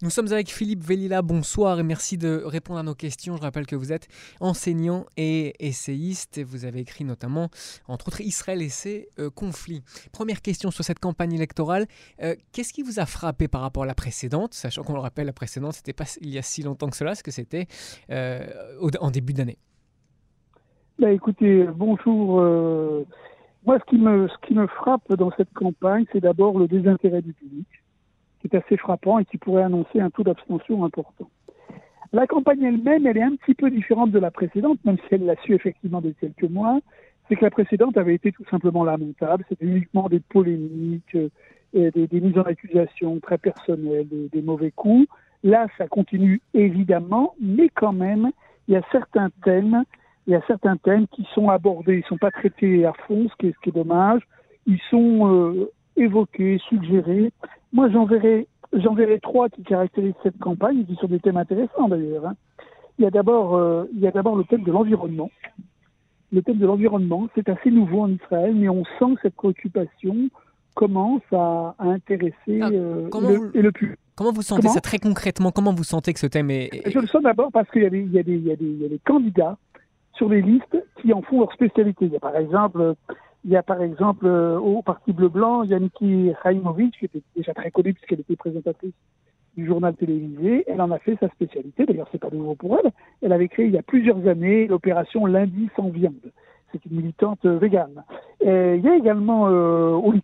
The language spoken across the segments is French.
Nous sommes avec Philippe Vellila, bonsoir et merci de répondre à nos questions. Je rappelle que vous êtes enseignant et essayiste et vous avez écrit notamment, entre autres, Israël et ses euh, conflits. Première question sur cette campagne électorale, euh, qu'est-ce qui vous a frappé par rapport à la précédente Sachant qu'on le rappelle, la précédente, c'était pas il y a si longtemps que cela, ce que c'était euh, en début d'année. Bah, écoutez, bonjour. moi, ce qui, me, ce qui me frappe dans cette campagne, c'est d'abord le désintérêt du public qui est assez frappant et qui pourrait annoncer un taux d'abstention important. La campagne elle-même, elle est un petit peu différente de la précédente, même si elle l'a su effectivement depuis quelques mois. C'est que la précédente avait été tout simplement lamentable. C'était uniquement des polémiques, euh, des, mises en accusation très personnelles, des, mauvais coups. Là, ça continue évidemment, mais quand même, il y a certains thèmes, il y a certains thèmes qui sont abordés, ils sont pas traités à fond, ce qui est, ce qui est dommage. Ils sont euh, évoqués, suggérés. Moi, j'en verrai, j'en verrai trois qui caractérisent cette campagne, qui sont des thèmes intéressants d'ailleurs. Hein. Il y a d'abord, euh, il y a d'abord le thème de l'environnement. Le thème de l'environnement, c'est assez nouveau en Israël, mais on sent que cette préoccupation commence à, intéresser ah, euh, le, et le public. Comment vous sentez ça très concrètement? Comment vous sentez que ce thème est... Je le sens d'abord parce qu'il y, y, y, y, a des candidats sur les listes qui en font leur spécialité. Il y a par exemple il y a par exemple euh, au Parti Bleu-Blanc, Yannicky Haïmovic, qui était déjà très connue puisqu'elle était présentatrice du journal télévisé. Elle en a fait sa spécialité. D'ailleurs, c'est pas nouveau pour elle. Elle avait créé il y a plusieurs années l'opération Lundi sans viande. C'est une militante euh, végane. il y a également euh, Oli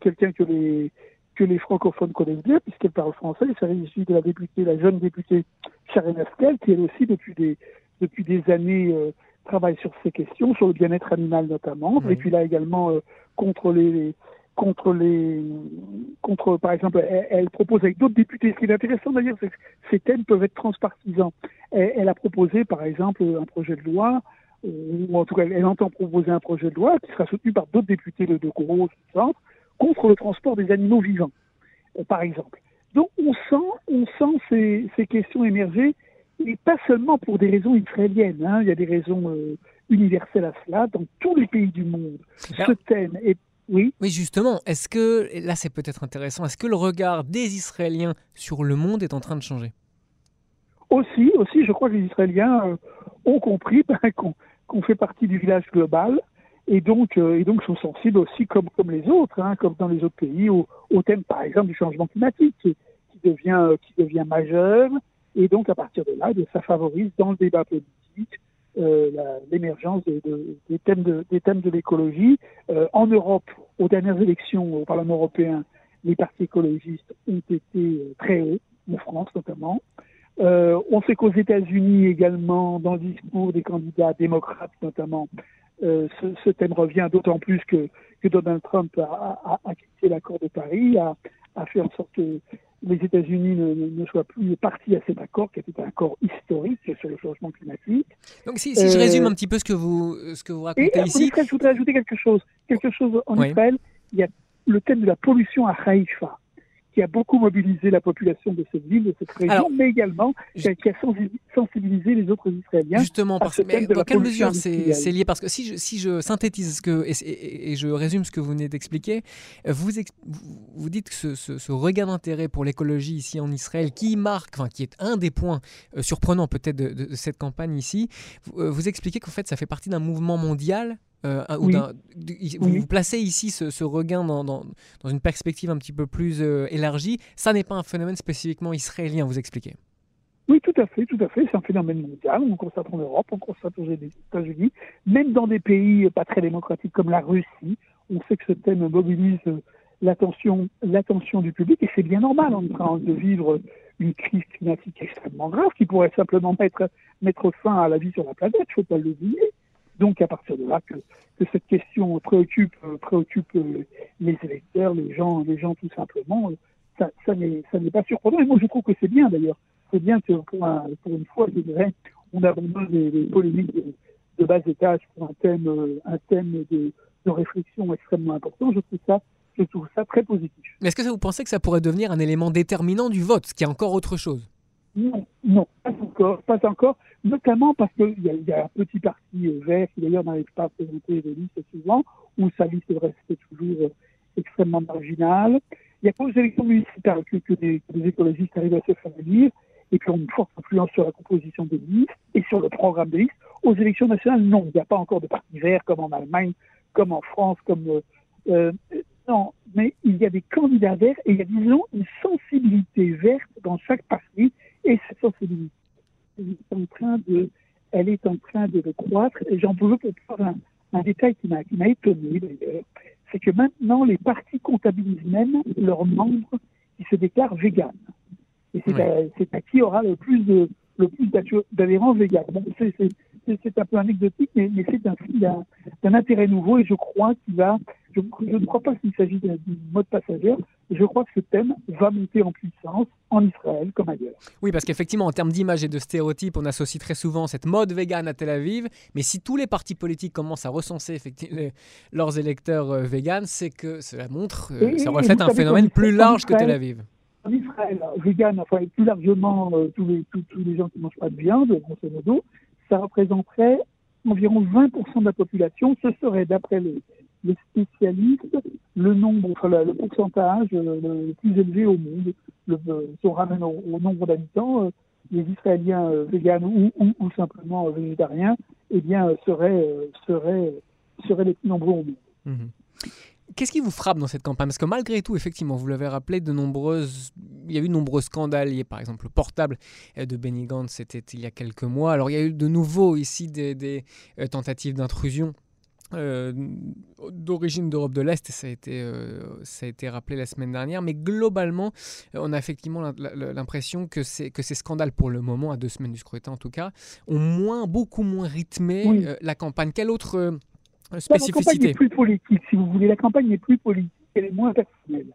quelqu'un que les que les francophones connaissent bien puisqu'elle parle français. Il s'agit de la députée, la jeune députée Sharon Askel, qui elle aussi depuis des depuis des années euh, travaille sur ces questions, sur le bien-être animal notamment. Et puis là également euh, contre les contre les contre par exemple elle, propose avec d'autres députés ce qui est intéressant d'ailleurs c'est que ces thèmes peuvent être transpartisans elle, a proposé par exemple un projet de loi ou en tout cas elle entend proposer un projet de loi qui sera soutenu par d'autres députés de, de gros centre contre le transport des animaux vivants euh, par exemple donc on sent on sent ces, ces questions émerger et pas seulement pour des raisons israéliennes. Hein. Il y a des raisons euh, universelles à cela dans tous les pays du monde. Ce thème est oui. Oui, justement, est-ce que, là c'est peut-être intéressant, est-ce que le regard des Israéliens sur le monde est en train de changer? Aussi, aussi, je crois que les Israéliens euh, ont compris ben, qu'on fait partie du village global et donc, euh, et donc sont sensibles aussi, comme, comme les autres, hein, comme dans les autres pays, au, au, thème par exemple du changement climatique qui, qui devient, qui devient majeur et donc, à partir de là, ça favorise dans le débat politique euh, l'émergence de, des thèmes de, l'écologie. Euh, en Europe, aux dernières élections au Parlement européen, les partis écologistes ont été euh, très hauts, en France notamment. On sait qu'aux États-Unis également, dans le discours des candidats démocrates notamment, ce, thème revient d'autant plus que, Donald Trump a, quitté l'accord de Paris, a fait en sorte que les États-Unis ne, ne, soient plus partis à cet accord, qui était un accord historique sur le changement climatique. Donc, si, si je résume euh, un petit peu ce que vous, ce que vous racontez et, ici. je voudrais ajouter quelque chose. Quelque chose en Israël, il y a le thème de la pollution à Haïfa qui a beaucoup mobilisé la population de cette ville, de cette région, mais également qui a, sensibilisé les autres Israéliens. Justement, parce, mais dans quelle mesure c'est lié? Parce que si je, si je synthétise ce que, et, et, je résume ce que vous venez d'expliquer, vous, vous dites que ce, ce, regain d'intérêt pour l'écologie ici en Israël, qui marque, enfin qui est un des points euh, surprenants peut-être de, de, cette campagne ici, vous, euh, vous expliquez qu'en fait ça fait partie d'un mouvement mondial euh, vous, vous, placez ici ce, regain dans, dans, une perspective un petit peu plus euh, élargie. Ça n'est pas un phénomène spécifiquement israélien, vous expliquez? Oui, tout à fait, tout à fait. C'est un phénomène mondial. On constate en Europe, on constate aux États-Unis, même dans des pays pas très démocratiques comme la Russie. On sait que ce thème mobilise l'attention, l'attention du public et c'est bien normal. On est en train de vivre une crise climatique extrêmement grave qui pourrait simplement mettre, mettre fin à la vie sur la planète. Il ne faut pas l'oublier. Donc à partir de là que, cette question préoccupe, préoccupe euh, les électeurs, les gens, les gens tout simplement, euh, ça, ça n'est pas surprenant. Et moi je trouve que c'est bien d'ailleurs. C'est bien que pour, une fois, je dirais, on abandonne les, les polémiques de, bas étage pour un thème, euh, un thème de, de réflexion extrêmement important. Je trouve ça je trouve ça très positif. Mais est-ce que vous pensez que ça pourrait devenir un élément déterminant du vote, ce qui est encore autre chose? Non, non, pas encore, pas encore, notamment parce qu'il y, y, a un petit parti euh, vert qui d'ailleurs n'arrive pas à présenter les listes souvent, où sa liste est restée toujours euh, extrêmement marginale. Il n'y a pas aux élections municipales que, des, écologistes arrivent à se faire élire et qui ont une forte influence sur la composition des listes et sur le programme des listes. Aux élections nationales, non. Il n'y a pas encore de parti vert comme en Allemagne, comme en France, comme... Euh, non, mais il y a des candidats verts et il y a, disons, une sensibilité verte dans chaque parti et cette sensibilité est en train de, elle est en train de, croître. Et j'en veux pour faire un, détail qui m'a, qui m'a étonné d'ailleurs, c'est que maintenant les partis comptabilisent même leurs membres qui se déclarent véganes. Et c'est, à, qui aura le plus de le plus d'adhérents véganes. c'est, c'est un peu anecdotique, mais, mais c'est un d'un intérêt nouveau et je crois qu'il va. Je, ne crois pas qu'il s'agit d'un mode passagère. Je crois que ce thème va monter en puissance en Israël comme ailleurs. Oui, parce qu'effectivement, en termes d'image et de stéréotypes, on associe très souvent cette mode végane à Tel Aviv. Mais si tous les partis politiques commencent à recenser effectivement leurs électeurs euh, véganes, c'est que cela montre, euh, ça reflète un phénomène plus large que Tel Aviv en Israël, vegan, enfin plus largement euh, tous, les, tous, tous, les gens qui ne mangent pas de viande, grosso modo, ça représenterait environ 20% de la population. Ce serait, d'après les, spécialistes, le nombre, enfin, le, pourcentage euh, le, plus élevé au monde. Le, euh, si on ramène au, nombre d'habitants, euh, les Israéliens véganes ou, simplement végétariens, eh bien, seraient, seraient, seraient les plus nombreux au monde. Mmh Qu'est-ce qui vous frappe dans cette campagne? Parce que malgré tout, effectivement, vous l'avez rappelé, de nombreuses, il y a eu de nombreux scandales liés, par exemple, le portable de Benny Gantz, c'était il y a quelques mois. Alors, il y a eu de nouveau ici des, euh, tentatives d'intrusion. Euh, d'origine d'Europe de l'Est, ça, a été, euh, ça a été rappelé la semaine dernière, mais globalement, on a effectivement l'impression que, que ces scandales, pour le moment, à deux semaines du scrutin en tout cas, ont moins, beaucoup moins rythmé la campagne. Quelle autre spécificité. La campagne est plus politique, si vous voulez. La campagne n'est plus politique, elle est moins personnelle.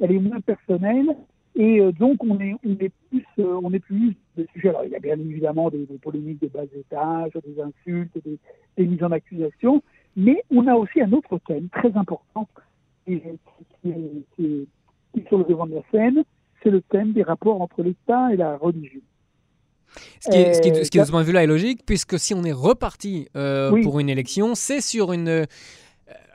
Elle est moins personnelle. Et euh, donc, on est, on est plus, euh, on est plus de sujets. Alors, il y a bien évidemment des, polémiques de bas étage, des insultes, des, des, mises en accusation. Mais on a aussi un autre thème très important qui, qui, qui est sur le devant de la scène. C'est le thème des rapports entre l'État et la religion. Ce qui, est, ce, qui ce qui, de ce point de vue-là, est logique, puisque si on est reparti euh, pour une élection, c'est sur une. Euh,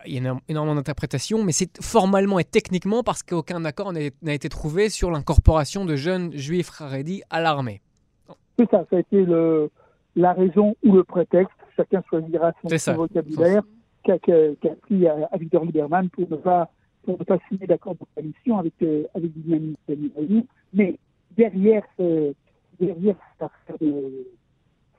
il y a énormément d'interprétations, mais c'est formellement et techniquement parce qu'aucun accord n'a été trouvé sur l'incorporation de jeunes juifs Haredi à l'armée. C'est ça, ça a été le, la raison ou le prétexte, chacun choisira son, vocabulaire, qu'a pris à, Victor Lieberman pour ne pas, pour ne pas signer d'accord de coalition avec, euh, avec Mais derrière ce, derrière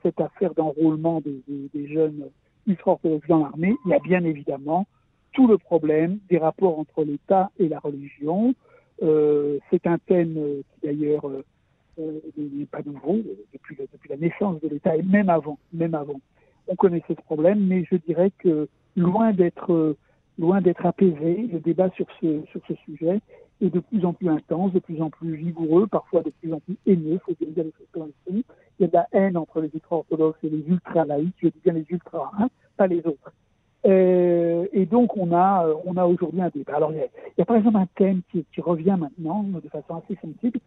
cette affaire, d'enrôlement des, jeunes ultra-orthodoxes dans l'armée, il y a bien évidemment tout le problème des rapports entre l'État et la religion. Euh, c'est un thème qui d'ailleurs euh, euh, n'est pas nouveau depuis, depuis la naissance de l'État et même avant, même avant. On connaissait ce problème, mais je dirais que loin d'être loin d'être apaisé, le débat sur ce, sur ce sujet est de plus en plus intense, de plus en plus vigoureux, parfois de plus en plus haineux, faut dire les choses comme Il y a de la haine entre les ultra-orthodoxes et les ultra-laïcs, je dis bien les ultra, hein, pas les autres. Euh, et donc on a, euh, on a aujourd'hui un débat. Alors il y, a, par exemple un thème qui, revient maintenant de façon assez sensible,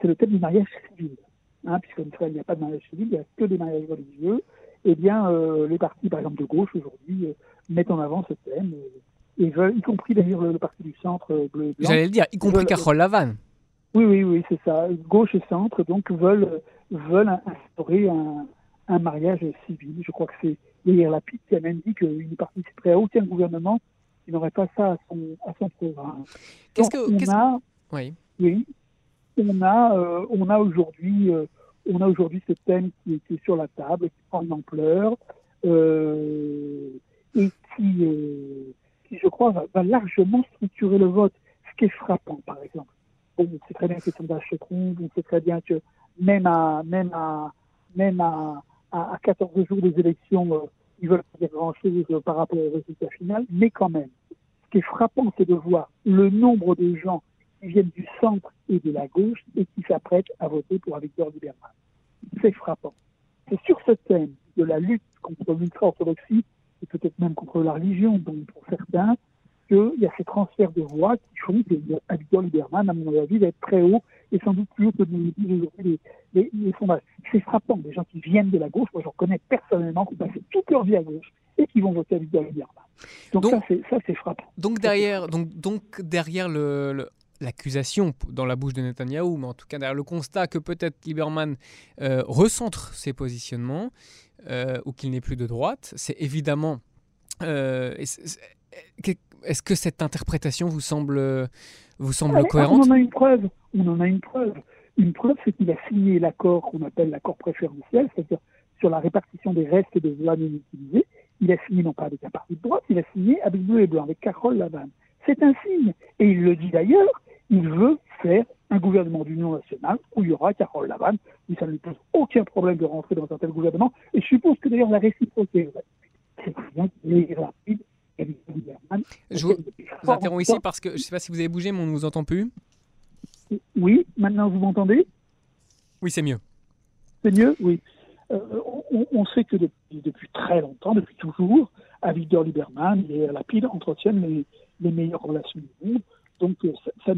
c'est le thème du mariage civil. Hein, Puisqu'en Israël il n'y a pas de mariage civil, il n'y a que des mariages religieux. Eh bien, euh, les partis, par exemple de gauche aujourd'hui, mettent en avant ce thème. Euh, et veulent, y compris d'ailleurs le, parti du centre euh, bleu. J'allais le dire, y compris Carole Lavanne. Oui, oui, oui, c'est ça. Gauche et centre, donc, veulent, veulent instaurer un, un mariage civil. Je crois que c'est la Lapide qui a même dit qu'il participerait à aucun gouvernement qui n'aurait pas ça à son, à son programme. Qu'est-ce que. On a, oui. oui. On a, euh, on a aujourd'hui. Euh, on a aujourd'hui ce thème qui est, qui est, sur la table, qui prend une ampleur euh, et qui, euh, qui, je va, largement structurer le vote. Ce qui est frappant, par exemple. on sait très bien que les sondages se trompent, on sait très bien que même à, même à, même à, à, 14 jours des élections, euh, ils veulent pas dire grand-chose euh, par rapport au résultat final, mais quand même, ce qui est frappant, c'est de voir le nombre de gens qui viennent du centre et de la gauche et qui s'apprêtent à voter pour la victoire. C'est frappant. C'est sur ce thème de la lutte contre l'ultra-orthodoxie et peut-être même contre la religion, donc pour certains, qu'il y a ces transferts de voix qui font que Victor Lieberman, à mon avis, va être très haut et sans doute plus haut que nous aujourd'hui les, les, sondages. C'est frappant, des gens qui viennent de la gauche, moi j'en connais personnellement, qui ont passé toute leur vie à gauche et qui vont voter à Victor Lieberman. Donc, ça, c'est frappant. Donc derrière, donc, donc derrière le, l'accusation dans la bouche de Netanyahou, mais en tout cas derrière le constat que peut-être Lieberman euh, recentre ses positionnements euh, ou qu'il n'est plus de droite, c'est évidemment... Euh, est-ce que cette interprétation vous semble, vous semble cohérente On en a une preuve. On en a une preuve. Une preuve, c'est qu'il a signé l'accord qu'on appelle l'accord préférentiel, c'est-à-dire sur la répartition des restes de voix non utilisées. Il a signé non pas avec un parti de droite, il a signé avec bleu et blanc, avec Carole Lavanne. C'est un signe. Et il le dit d'ailleurs, il veut faire un gouvernement d'union nationale où il y aura Carole Lavanne, et ça ne lui pose aucun problème de rentrer dans un tel gouvernement. Et je suppose que d'ailleurs la réciprocité, c'est bien rapide. Je vous, interromps ici parce que je ne sais pas si vous avez bougé, mais on ne vous entend plus. Oui, maintenant vous m'entendez? Oui, c'est mieux. C'est mieux, oui. Euh, on, sait que depuis, très longtemps, depuis toujours, Avigdor Lieberman et Lapide entretiennent les, les meilleures relations du monde. Donc euh, ça,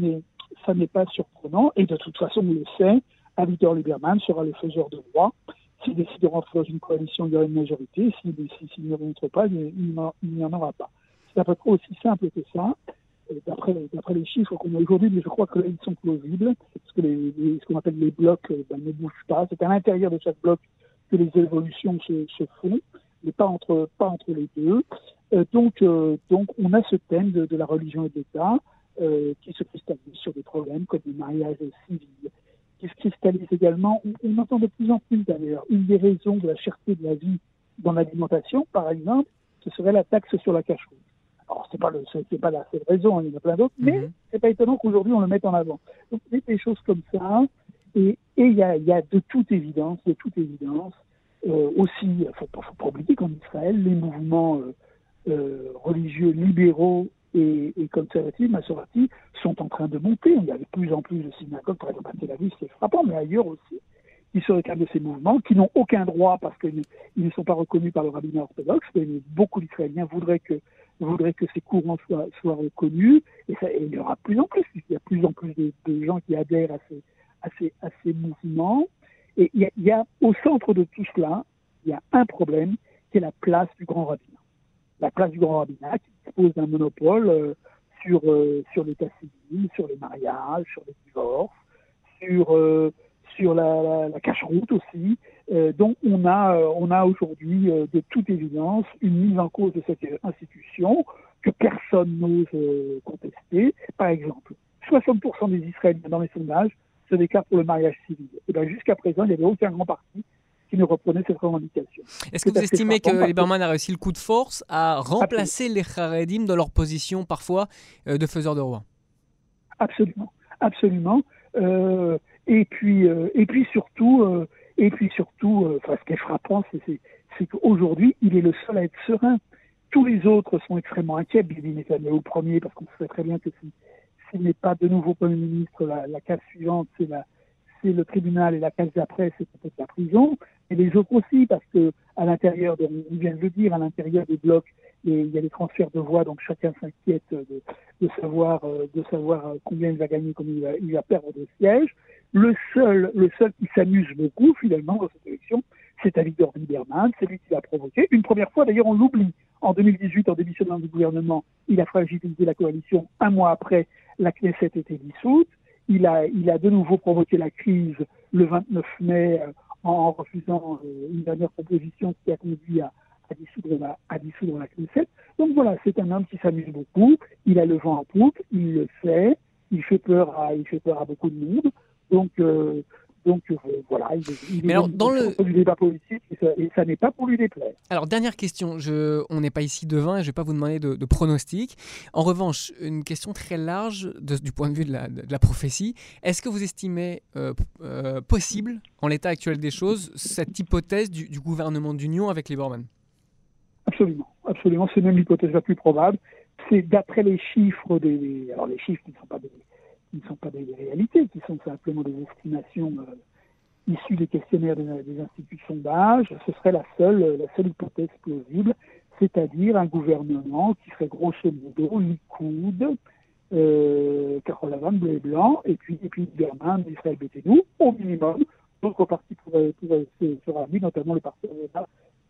ça n'est pas surprenant. Et de toute façon, on le sait, Avigdor Lieberman sera le faiseur de roi. S'il décide de rentrer dans une coalition, il y aura une majorité. S'il ne rentre pas, il n'y en aura pas. C'est à peu près aussi simple que ça. D'après les chiffres qu'on a aujourd'hui, mais je crois que là, ils sont plausibles, parce que ce qu'on appelle les blocs euh, ben, ne bougent pas. C'est à l'intérieur de chaque bloc que les évolutions se, font, mais pas entre, les deux. Euh, donc, euh, on a ce thème de, la religion et de l'État euh, qui se cristallise sur des problèmes comme le mariage civil, qui se cristallise également. On, entend de plus en plus d'ailleurs une des raisons de la cherté de la vie dans l'alimentation, par exemple, ce serait la taxe sur la cache Alors, c'est pas le, c'est pas la seule raison, hein, il y en a plein d'autres, mais mhm. c'est pas étonnant qu'aujourd'hui on le mette en avant. Donc, des choses comme ça, et il y a, y a de toute évidence, de toute évidence, euh, aussi, il ne faut, pas oublier qu'en Israël, les mouvements euh, euh, religieux libéraux et, et conservatifs, Masorati, sont en train de monter. Il y a de plus en plus de synagogues, par exemple à Tel Aviv, c'est frappant, mais ailleurs aussi, qui se réclament de ces mouvements, qui n'ont aucun droit parce qu'ils ne sont pas reconnus par le rabbinat orthodoxe. Mais beaucoup d'Israéliens voudraient que, voudraient que ces courants soient, soient reconnus, et, ça, il y aura plus en plus, il y a plus en plus de, de gens qui adhèrent à ces, à ces, à ces mouvements. Et il y, y, a au centre de tout cela, il y a un problème, qui est la place du grand rabbinat la place du grand rabbinat qui dispose d'un monopole euh, sur, euh, sur l'état civil, sur les mariages, sur les divorces, sur, euh, sur la, la, cache-route aussi. donc on a, on a aujourd'hui de toute évidence une mise en cause de cette institution que personne n'ose contester. Par exemple, 60% des Israéliens dans les sondages se déclarent pour le mariage civil. Et bien jusqu'à présent, il n'y avait aucun grand parti qui ne reprenait cette revendication. Est-ce que vous estimez que Lieberman a réussi le coup de force à remplacer les Haredim dans leur position parfois euh, de faiseurs de roi? Absolument, absolument. Euh, et puis, euh, et puis surtout, et puis surtout, ce qui est frappant, c'est qu'aujourd'hui, il est le seul à être serein. Tous les autres sont extrêmement inquiets. Bibi Netanyahu au premier, parce qu'on sait très bien que s'il n'est pas de nouveau Premier ministre, la, la case suivante, c'est la, c'est le tribunal et la case d'après, c'est peut-être la prison, et les autres aussi, parce que à l'intérieur, on vient de le dire, à l'intérieur des blocs, il y a des transferts de voix, donc chacun s'inquiète de, savoir, euh, de savoir euh, combien il va gagner, combien il va, perdre de sièges. Le seul, le seul qui s'amuse beaucoup, finalement, dans cette élection, c'est Avigdor Lieberman, c'est lui qui l'a provoqué. Une première fois, d'ailleurs, on l'oublie. En 2018, en démissionnant du gouvernement, il a fragilisé la coalition. Un mois après, la Knesset était dissoute il a, il a de nouveau provoqué la crise le 29 mai euh, en refusant euh, une dernière proposition qui a conduit à, dissoudre la, à dissoudre la Knesset. Donc voilà, c'est un homme qui s'amuse beaucoup, il a le vent en poupe, il le sait, il fait peur à, il fait peur à beaucoup de monde. Donc, euh, donc euh, voilà, il, Mais alors, dans le débat politique et ça, n'est pas pour lui déplaire. Alors dernière question, je, on n'est pas ici devant et je ne vais pas vous demander de, de pronostic. En revanche, une question très large du point de vue de la, de la prophétie. Est-ce que vous estimez euh, euh, possible, en l'état actuel des choses, cette hypothèse du, gouvernement d'union avec les Bormann? Absolument, absolument. C'est même l'hypothèse la plus probable. C'est d'après les chiffres des, alors les chiffres qui ne sont pas des qui ne sont pas des réalités, qui sont simplement des estimations euh, issues des questionnaires des, instituts de sondage, ce serait la seule, la seule hypothèse plausible, c'est-à-dire un gouvernement qui serait grosso modo Likoud, euh, Carole Lavanne, bleu et blanc, et puis, et puis Berman, Israël Béténou, au minimum. D'autres partis pourraient, se, se ramener, notamment le parti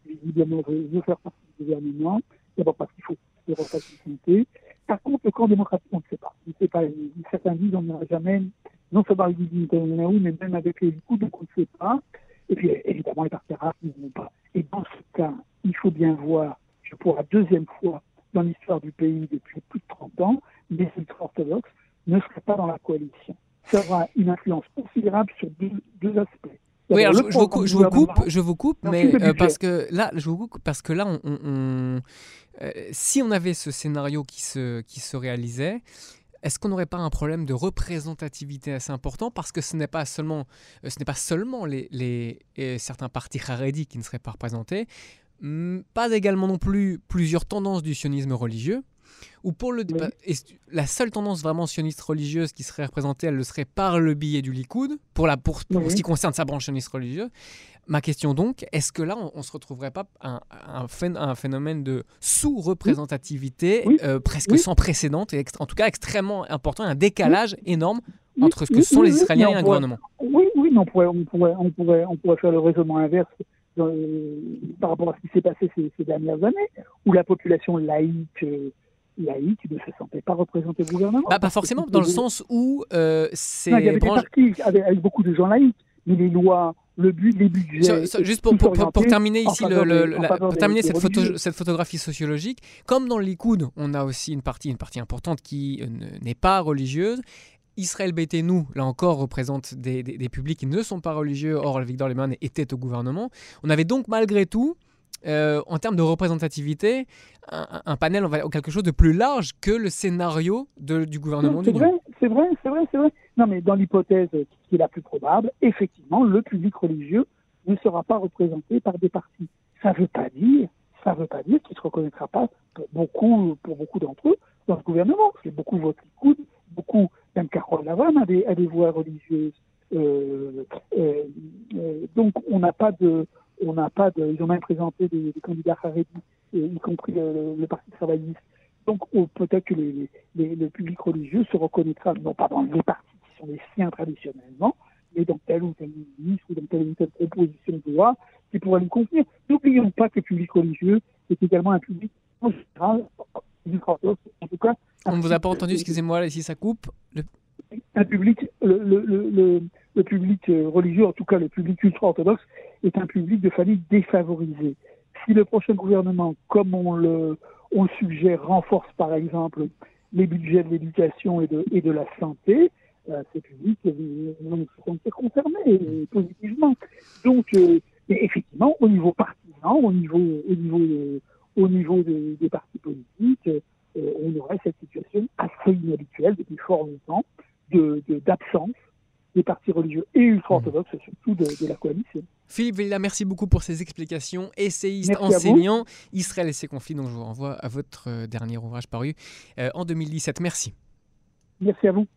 visiblement veut faire partie du gouvernement, d'abord parce qu'il faut se santé. Par contre, le camp démocratique, on ne sait pas. On ne sait pas, certains disent on n'ira jamais, non seulement avec Bibi Netanyahu, mais même avec les Likoud, donc on ne sait pas. Et puis évidemment, les partis arabes ne vont pas. Et dans ce cas, il faut bien voir que pour la deuxième fois dans l'histoire du pays depuis plus de 30 ans, les ultra-orthodoxes ne seraient pas dans la coalition. Ça aura une influence considérable sur deux, aspects. Oui, alors je, vous, coupe, je vous coupe, mais euh, parce que là, je vous coupe parce que là, on, on, euh, si on avait ce scénario qui se, qui se réalisait, est-ce qu'on n'aurait pas un problème de représentativité assez important? Parce que ce n'est pas seulement, euh, ce n'est pas seulement les, les certains partis haredi qui ne seraient pas représentés, pas également non plus plusieurs tendances du sionisme religieux, ou pour le la seule tendance vraiment sioniste religieuse qui serait représentée, elle le serait par le biais du Likoud pour la pour, ce qui concerne sa branche sioniste religieuse. Ma question donc, est-ce que là on, ne se retrouverait pas un, un, un phénomène de sous-représentativité euh, presque sans précédent et en tout cas extrêmement important, un décalage énorme entre ce que sont les Israéliens et un gouvernement? Oui, oui, mais on pourrait, on pourrait, on pourrait, on pourrait faire le raisonnement inverse par rapport à ce qui s'est passé ces, dernières années, où la population laïque, euh, laïque ne se sentait pas représentée au gouvernement. Bah, pas forcément, dans le sens où euh, c'est. Il y avait des partis avec, beaucoup de gens laïcs, mais les lois, le but, les budgets. juste pour, pour, terminer ici, le, pour terminer cette, photo, cette photographie sociologique, comme dans le Likoud, on a aussi une partie, une partie importante qui euh, n'est pas religieuse. Israël nous là encore, représente des, des, publics qui ne sont pas religieux. Or, Victor Lehmann était au gouvernement. On avait donc malgré tout, euh, en termes de représentativité, un, panel, on quelque chose de plus large que le scénario de, du gouvernement. C'est vrai, c'est vrai, c'est vrai, c'est vrai. Non, mais dans l'hypothèse qui est la plus probable, effectivement, le public religieux ne sera pas représenté par des partis. Ça ne veut pas dire, ça veut pas dire qu'il ne se reconnaîtra pas pour beaucoup, pour beaucoup d'entre eux dans le gouvernement. Que beaucoup votent Likoud, beaucoup même Carole Lavanne a des, a des voix religieuses. Euh, euh, donc on n'a pas de, on n'a pas de, ils ont même présenté des, candidats Haredi, y compris le, Parti travailliste. Donc peut-être que les, le public religieux se reconnaîtra non pas dans les partis qui sont les siens traditionnellement, mais dans tel ou tel ministre ou dans telle ou telle proposition de loi qui pourrait lui convenir. N'oublions pas que le public religieux est également un public en général, en tout cas. On ne vous a pas entendu, excusez-moi, si ça coupe. Un public, le, le, public religieux, en tout cas le public ultra-orthodoxe, est un public de familles défavorisées. Si le prochain gouvernement, comme on le, suggère, renforce par exemple les budgets de l'éducation et de, la santé, euh, ces publics vont se sentir concernés positivement. Donc, euh, effectivement, au niveau partisan, au niveau, au niveau, au niveau des partis politiques, on aurait cette situation assez inhabituelle depuis fort longtemps d'absence des partis religieux et ultra-orthodoxes, surtout de, la coalition. Philippe Villa, merci beaucoup pour ces explications. Essayiste, enseignant, Israël et ses conflits, donc je vous renvoie à votre euh, dernier ouvrage paru euh, en 2017. Merci. Merci à vous.